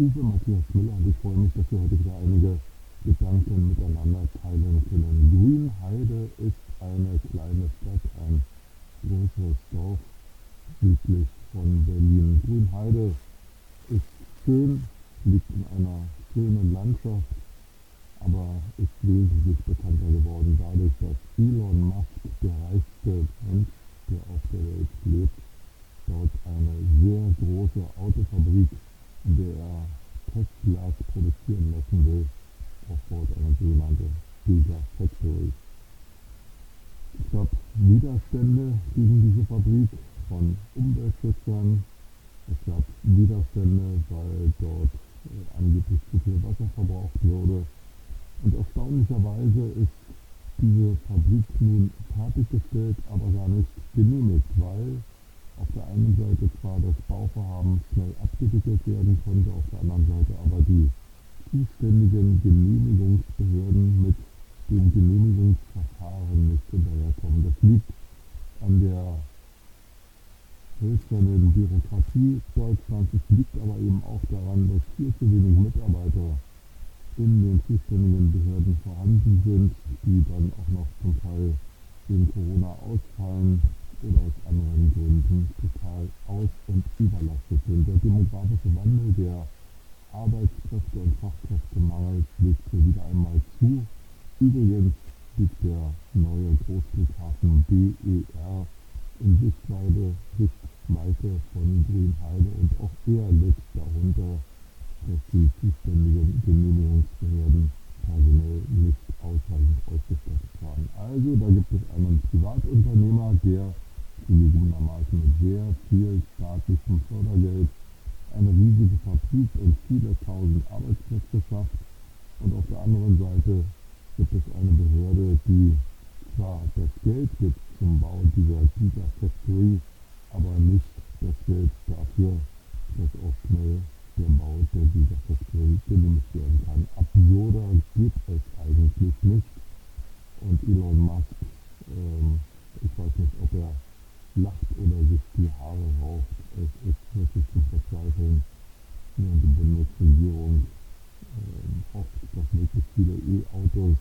Uwe Matthias Müller ich freue mich, dass wir heute wieder einige Gedanken miteinander teilen können. Grünheide ist eine kleine Stadt, ein größeres Dorf südlich von Berlin. Grünheide ist schön, liegt in einer schönen Landschaft, aber ist wesentlich bekannter geworden dadurch, dass Elon Musk, der reichste Mensch, der auf der sogenannte Gigafactory. Es gab Widerstände gegen diese Fabrik von Umweltschützern. Es gab Widerstände, weil dort äh, angeblich zu viel Wasser verbraucht wurde. Und erstaunlicherweise ist diese Fabrik nun fertiggestellt, aber gar nicht genehmigt, weil auf der einen Seite zwar das Bauvorhaben schnell abgewickelt werden konnte, auf der anderen Seite aber die zuständigen Genehmigungsbehörden mit dem Genehmigungsverfahren nicht hinterherkommen. Das liegt an der hölzernen Bürokratie Deutschlands. Es liegt aber eben auch daran, dass viel zu wenig Mitarbeiter in den zuständigen Behörden vorhanden sind, die dann auch noch zum Teil wegen Corona ausfallen oder aus anderen Gründen total aus- und überlastet sind. Der demografische Wandel, der Arbeitskräfte- und Fachkräftemangel schlägt hier wieder einmal zu. Übrigens liegt der neue Großflughafen BER in Sichtweite, Sichtweite von Grünheide und auch er liegt darunter, dass die zuständigen Genehmigungsbehörden personell nicht ausreichend ausgestattet waren. Also da gibt es einen Privatunternehmer, der zugegebenermaßen mit sehr viel staatlichem Fördergeld eine riesige Fabrik und viele tausend Arbeitsplätze schafft. Und auf der anderen Seite gibt es eine Behörde, die zwar das Geld gibt zum Bau dieser Gigafactory, aber nicht das Geld dafür, dass auch schnell der Bau der Gigafactory genehmigt werden kann. Absurder E-Autos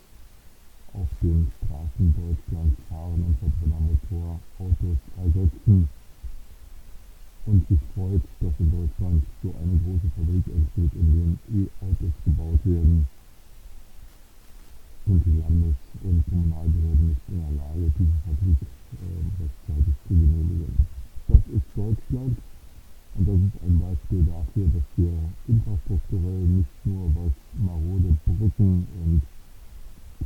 auf den Straßen Deutschlands fahren und Verbrennermotorautos ersetzen und sich freut, dass in Deutschland so eine große Fabrik entsteht, in denen E-Autos gebaut werden und die Landes- und Kommunalbehörden nicht in der Lage, diese Fabrik äh, rechtzeitig zu genehmigen. Das ist Deutschland und das ist ein Beispiel dafür, dass wir infrastrukturell nicht nur was marode Brücken und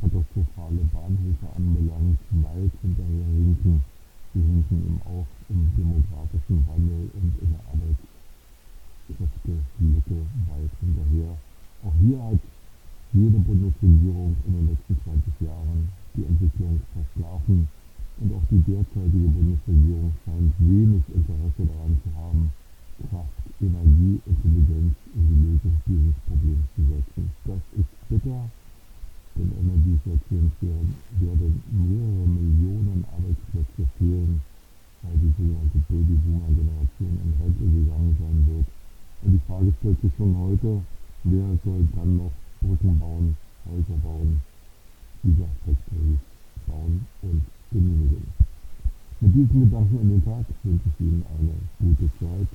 katastrophale Bahnhöfe anbelangt, weit hinterher hinken, wir hinken eben auch im demografischen Wandel und in der Arbeitskräftelücke weit hinterher. Auch hier hat jede Bundesregierung in den letzten 20 Jahren die Entwicklung verschlafen und auch die derzeitige Bundesregierung scheint wenig Interesse daran zu haben, Kraft, Energie, Intelligenz in die Lösung dieses Problems zu setzen. Das ist bitter, energieeffizienz werden mehrere Millionen Arbeitsplätze fehlen, weil die sogenannte Babyboomer-Generation in Rente gegangen sein wird. Und die Frage stellt sich schon heute, wer soll dann noch Brücken bauen, Häuser bauen, dieser Factories bauen und genehmigen. Mit diesen Gedanken in den Tag wünsche ich Ihnen eine gute Zeit